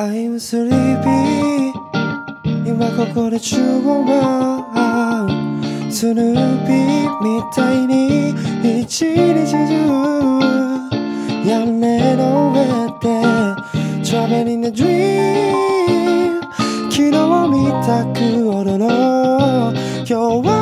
I'm sleepy. 今ここで宙を舞うスヌーピーみたいに一日中屋根の上で Traveling a dream 昨日見たくほどの今日は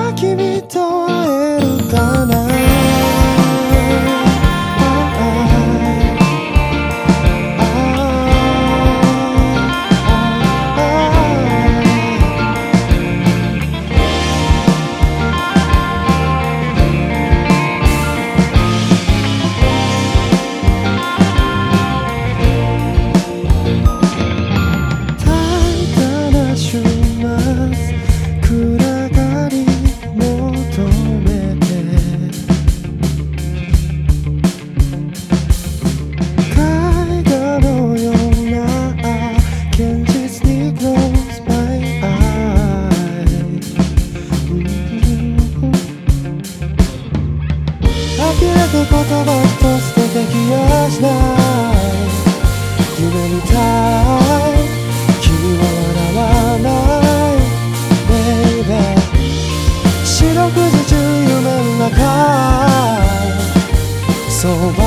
きなく言葉一つ出てきやしない。夢みたい。君は笑わない。ベイベー四六時中夢の中そば